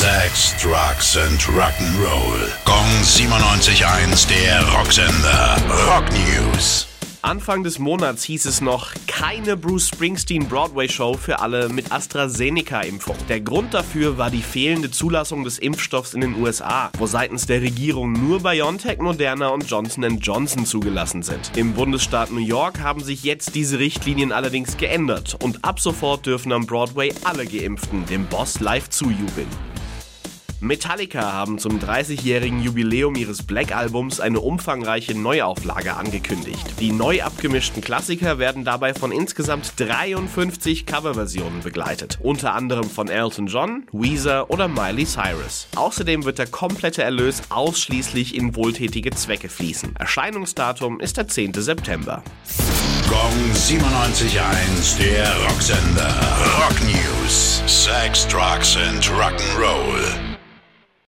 Sex, Drugs and Rock'n'Roll. Gong 97.1, der Rocksender. Rock News. Anfang des Monats hieß es noch keine Bruce Springsteen Broadway Show für alle mit AstraZeneca-Impfung. Der Grund dafür war die fehlende Zulassung des Impfstoffs in den USA, wo seitens der Regierung nur BioNTech, Moderna und Johnson Johnson zugelassen sind. Im Bundesstaat New York haben sich jetzt diese Richtlinien allerdings geändert und ab sofort dürfen am Broadway alle Geimpften dem Boss live zujubeln. Metallica haben zum 30-jährigen Jubiläum ihres Black-Albums eine umfangreiche Neuauflage angekündigt. Die neu abgemischten Klassiker werden dabei von insgesamt 53 Coverversionen begleitet, unter anderem von Elton John, Weezer oder Miley Cyrus. Außerdem wird der komplette Erlös ausschließlich in wohltätige Zwecke fließen. Erscheinungsdatum ist der 10. September. Gong 97.1, der Rocksender. Rock News. Sex, Drugs and Rock'n'Roll.